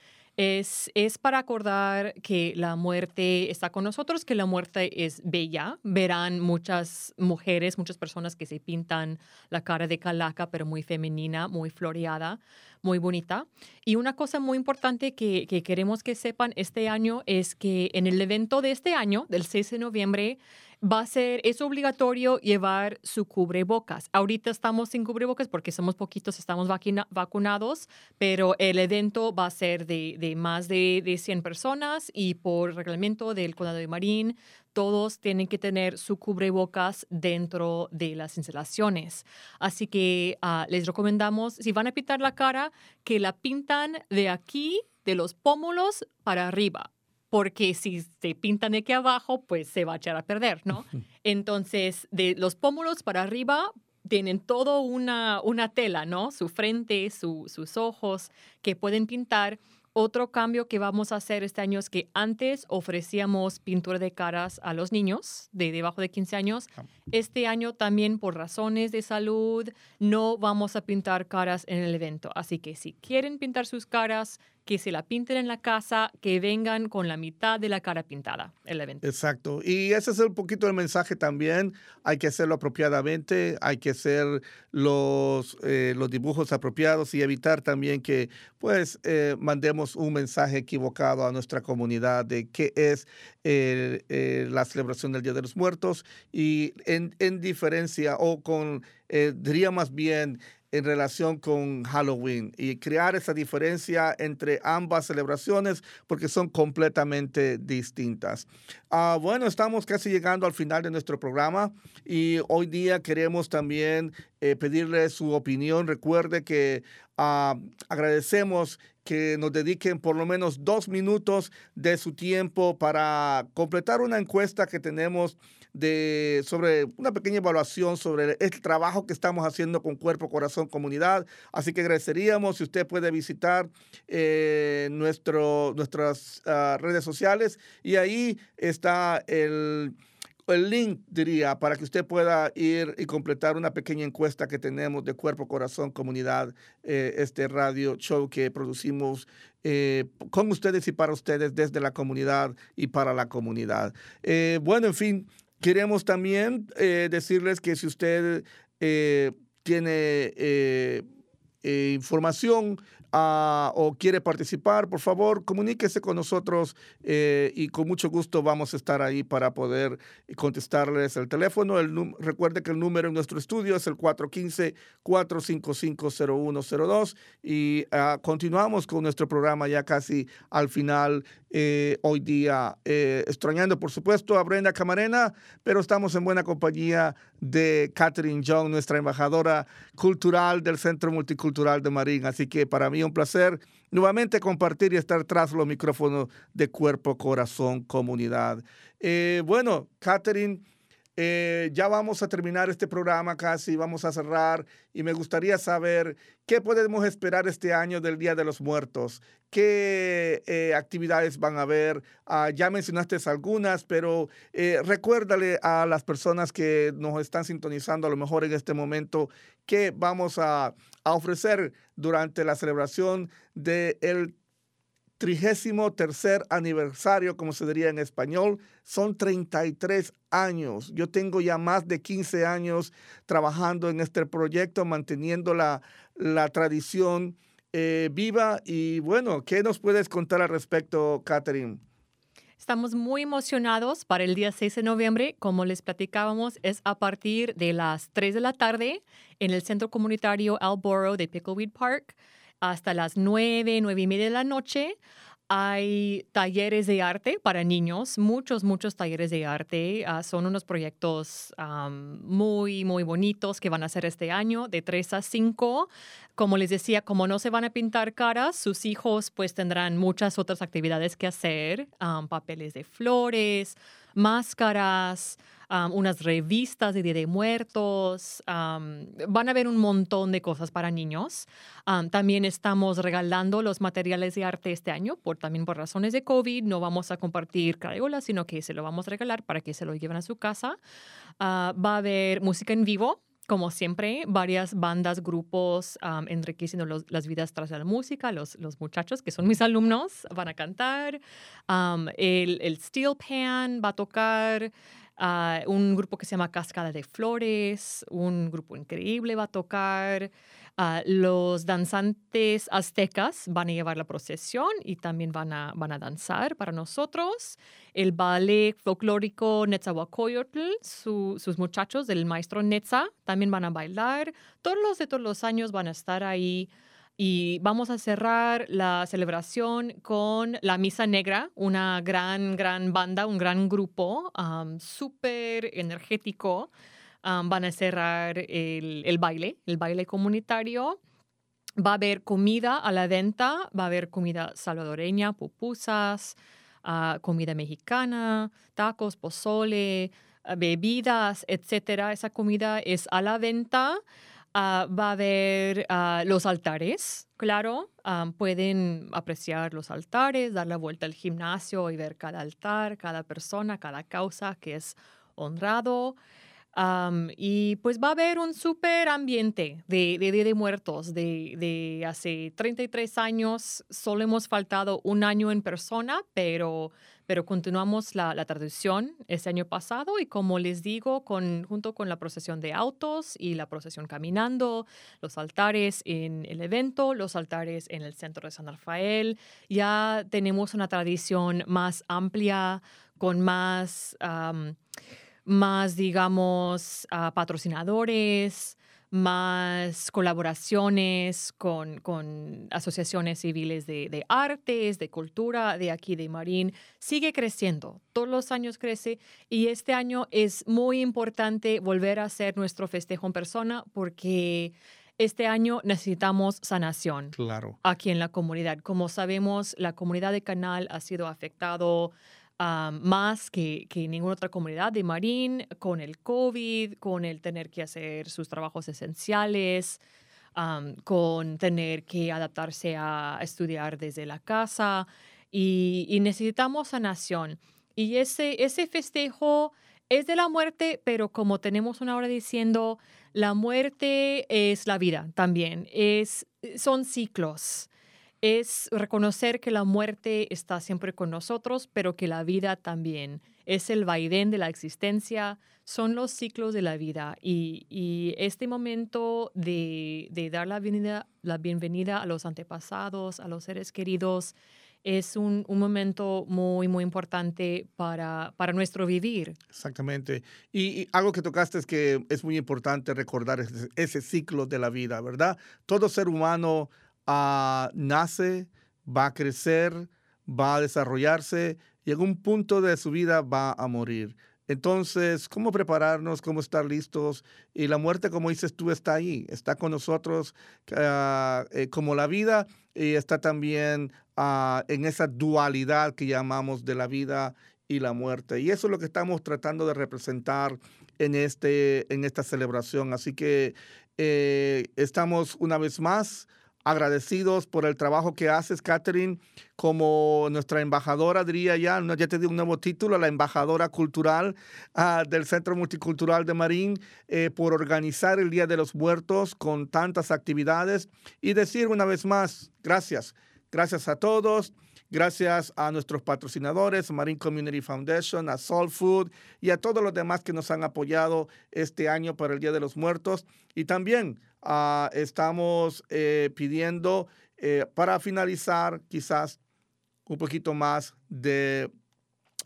[SPEAKER 3] Es, es para acordar que la muerte está con nosotros, que la muerte es bella. Verán muchas mujeres, muchas personas que se pintan la cara de calaca, pero muy femenina, muy floreada, muy bonita. Y una cosa muy importante que, que queremos que sepan este año es que en el evento de este año, del 6 de noviembre, va a ser, es obligatorio llevar su cubrebocas. Ahorita estamos sin cubrebocas porque somos poquitos, estamos vacuna- vacunados, pero el evento va a ser de, de más de, de 100 personas y por reglamento del Condado de Marín, todos tienen que tener su cubrebocas dentro de las instalaciones. Así que ah, les recomendamos, si van a pintar la cara, que la pintan de aquí, de los pómulos para arriba. Porque si se pintan de aquí abajo, pues se va a echar a perder, ¿no? Entonces, de los pómulos para arriba, tienen todo una, una tela, ¿no? Su frente, su- sus ojos, que pueden pintar. Otro cambio que vamos a hacer este año es que antes ofrecíamos pintura de caras a los niños de debajo de 15 años. Este año también por razones de salud no vamos a pintar caras en el evento. Así que si quieren pintar sus caras, que se la pinten en la casa, que vengan con la mitad de la cara pintada el evento.
[SPEAKER 2] Exacto. Y ese es un poquito el mensaje también. Hay que hacerlo apropiadamente, hay que hacer los, eh, los dibujos apropiados y evitar también que pues eh, mandemos un mensaje equivocado a nuestra comunidad de qué es eh, la celebración del Día de los Muertos y en, en diferencia o con, diría más bien, en relación con Halloween y crear esa diferencia entre ambas celebraciones porque son completamente distintas. Ah, bueno, estamos casi llegando al final de nuestro programa y hoy día queremos también eh, pedirle su opinión. Recuerde que ah, agradecemos que nos dediquen por lo menos dos minutos de su tiempo para completar una encuesta que tenemos de, sobre una pequeña evaluación sobre el trabajo que estamos haciendo con Cuerpo, Corazón, Comunidad. Así que agradeceríamos si usted puede visitar eh, nuestro, nuestras ah, redes sociales y ahí está el el link, diría, para que usted pueda ir y completar una pequeña encuesta que tenemos de Cuerpo, Corazón, Comunidad, eh, este radio show que producimos eh, con ustedes y para ustedes desde la comunidad y para la comunidad. bueno, en fin, Queremos también eh, decirles que si usted eh, tiene eh, información Ah, o quiere participar, por favor, comuníquese con nosotros y con mucho gusto vamos a estar ahí para poder contestarles el teléfono. El, recuerde que el número en nuestro estudio es el 415-455-0102 y uh, continuamos con nuestro programa ya casi al final eh, hoy día, eh, extrañando por supuesto a Brenda Camarena, pero estamos en buena compañía de Catherine Young, nuestra embajadora cultural del Centro Multicultural de Marín. Así que para mí un placer nuevamente compartir y estar tras los micrófonos de Cuerpo, Corazón, Comunidad. Eh, bueno, Catherine, eh, ya vamos a terminar este programa casi, vamos a cerrar y me gustaría saber qué podemos esperar este año del Día de los Muertos, qué eh, actividades van a haber. Ah, ya mencionaste algunas, pero recuérdale a las personas que nos están sintonizando a lo mejor en este momento qué vamos a, a ofrecer durante la celebración del trigésimo tercer aniversario, como se diría en español, son 33 años. Yo tengo ya más de 15 años trabajando en este proyecto, manteniendo la, la tradición eh, viva. Y bueno, ¿qué nos puedes contar al respecto, Catherine?
[SPEAKER 3] Estamos muy emocionados para el día 6 de noviembre. Como les platicábamos, es a partir de las 3 de la tarde en el Centro Comunitario Alboro de Pickleweed Park hasta las 9, 9 y media de la noche. Hay talleres de arte para niños, muchos, muchos talleres de arte. Ah, son unos proyectos muy, muy bonitos que van a hacer este año, de 3 a 5. Como les decía, como no se van a pintar caras, sus hijos pues tendrán muchas otras actividades que hacer, papeles de flores, máscaras, unas revistas de Día de Muertos. van a ver un montón de cosas para niños. también estamos regalando los materiales de arte este año, por, también por razones de COVID. No vamos a compartir carayolas, sino que se lo vamos a regalar para que se lo lleven a su casa. Ah, va a haber música en vivo como siempre, varias bandas, grupos enriqueciendo las vidas tras la música. Los, los muchachos, que son mis alumnos, van a cantar. el, el Steel Pan va a tocar. Ah, un grupo que se llama Cascada de Flores, un grupo increíble va a tocar. Ah, los danzantes aztecas van a llevar la procesión y también van a, van a danzar para nosotros. El ballet folclórico Netzahualcoyotl, sus muchachos del maestro Netza también van a bailar. Todos los de todos los años van a estar ahí y vamos a cerrar la celebración con la Misa Negra, una gran, gran banda, un gran grupo, súper energético. van a cerrar el, baile, el baile comunitario. Va a haber comida a la venta, va a haber comida salvadoreña, pupusas, ah, comida mexicana, tacos, pozole, ah, bebidas, etcétera. Esa comida es a la venta. Ah, va a haber ah, los altares, claro. Ah, pueden apreciar los altares, dar la vuelta al gimnasio y ver cada altar, cada persona, cada causa que es honrado. Am, y pues va a haber un súper ambiente de, de Día de Muertos. De, de hace 33 años solo hemos faltado un año en persona, pero, pero continuamos la, la tradición este año pasado y como les digo, con, junto con la procesión de autos y la procesión caminando, los altares en el evento, los altares en el centro de San Rafael, ya tenemos una tradición más amplia, con más... am, más, digamos, ah, patrocinadores, más colaboraciones con, con asociaciones civiles de, de artes, de cultura de aquí de Marín. Sigue creciendo, todos los años crece y este año es muy importante volver a hacer nuestro festejo en persona porque este año necesitamos sanación
[SPEAKER 2] Claro.
[SPEAKER 3] aquí en la comunidad. Como sabemos, la comunidad de Canal ha sido afectado ah, más que, que ninguna otra comunidad de Marín con el COVID, con el tener que hacer sus trabajos esenciales, am, con tener que adaptarse a estudiar desde la casa y, y necesitamos sanación. Y ese, ese festejo es de la muerte, pero como tenemos una hora diciendo, la muerte es la vida también, es, son ciclos. Es reconocer que la muerte está siempre con nosotros, pero que la vida también. Es el vaivén de la existencia, son los ciclos de la vida. Y, este momento de, dar la bienvenida, la bienvenida a los antepasados, a los seres queridos, es un, un momento muy, muy importante para, para nuestro vivir.
[SPEAKER 2] Exactamente. Y, y algo que tocaste es que es muy importante recordar ese, ese ciclo de la vida, ¿verdad? Todo ser humano ah, nace, va a crecer, va a desarrollarse y en un punto de su vida va a morir. Entonces, ¿cómo prepararnos? ¿Cómo estar listos? Y la muerte, como dices tú, está ahí, está con nosotros ah, eh, como la vida y está también ah, en esa dualidad que llamamos de la vida y la muerte. Y eso es lo que estamos tratando de representar en, este, en esta celebración. Así que eh, estamos una vez más agradecidos por el trabajo que haces, Catherine, como nuestra embajadora, diría ya, ya te di un nuevo título, la embajadora cultural ah, del Centro Multicultural de Marín, eh, por organizar el Día de los Muertos con tantas actividades y decir una vez más, gracias, gracias a todos. Gracias a nuestros patrocinadores, Marine Community Foundation, a Soul Food y a todos los demás que nos han apoyado este año para el Día de los Muertos. Y también ah, estamos eh, pidiendo eh, para finalizar quizás un poquito más de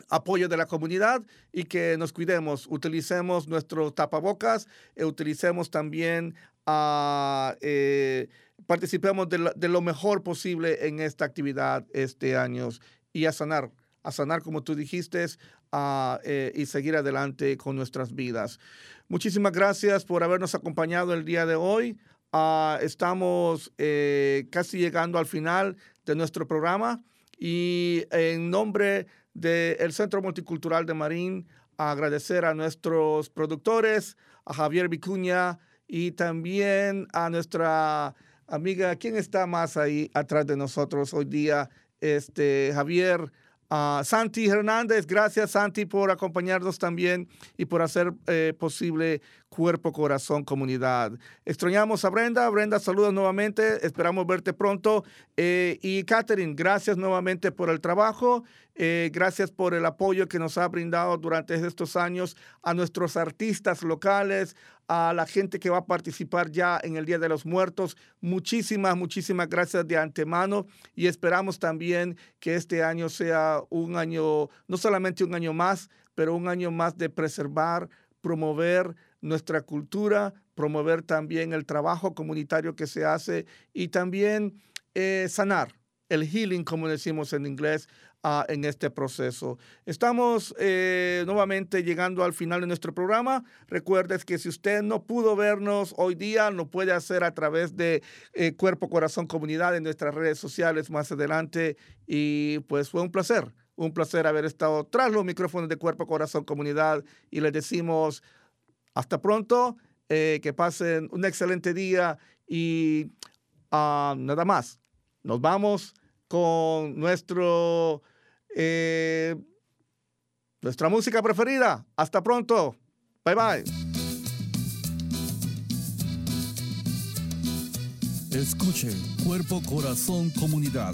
[SPEAKER 2] apoyo de la comunidad y que nos cuidemos, utilicemos nuestros tapabocas, e utilicemos también, eh, participemos de, de lo mejor posible en esta actividad este año y a sanar, a sanar como tú dijiste ah, eh, y seguir adelante con nuestras vidas. Muchísimas gracias por habernos acompañado el día de hoy. Ah, estamos eh, casi llegando al final de nuestro programa y en nombre del Centro Multicultural de Marín, agradecer a nuestros productores, a Javier Vicuña y también a nuestra amiga, ¿quién está más ahí atrás de nosotros hoy día? Este, Javier. Ah, Santi Hernández, gracias Santi por acompañarnos también y por hacer eh, posible Cuerpo, Corazón, Comunidad. Extrañamos a Brenda. Brenda, saludos nuevamente. Esperamos verte pronto. Eh, y Catherine, gracias nuevamente por el trabajo. Eh, gracias por el apoyo que nos ha brindado durante estos años a nuestros artistas locales, a la gente que va a participar ya en el Día de los Muertos. Muchísimas, muchísimas gracias de antemano y esperamos también que este año sea un año, no solamente un año más, pero un año más de preservar, promover nuestra cultura, promover también el trabajo comunitario que se hace y también eh, sanar, el healing, como decimos en inglés, ah, en este proceso. Estamos eh, nuevamente llegando al final de nuestro programa. Recuerdes que si usted no pudo vernos hoy día, lo puede hacer a través de eh, Cuerpo, Corazón, Comunidad en nuestras redes sociales más adelante. Y pues fue un placer, un placer haber estado tras los micrófonos de Cuerpo, Corazón, Comunidad. Y les decimos hasta pronto, eh, que pasen un excelente día y ah, nada más. Nos vamos con nuestro, eh, nuestra música preferida. Hasta pronto. Bye bye. Escuche Cuerpo, Corazón, Comunidad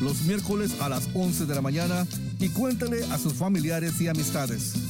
[SPEAKER 2] los miércoles a las 11 de la mañana y cuéntale a sus familiares y amistades.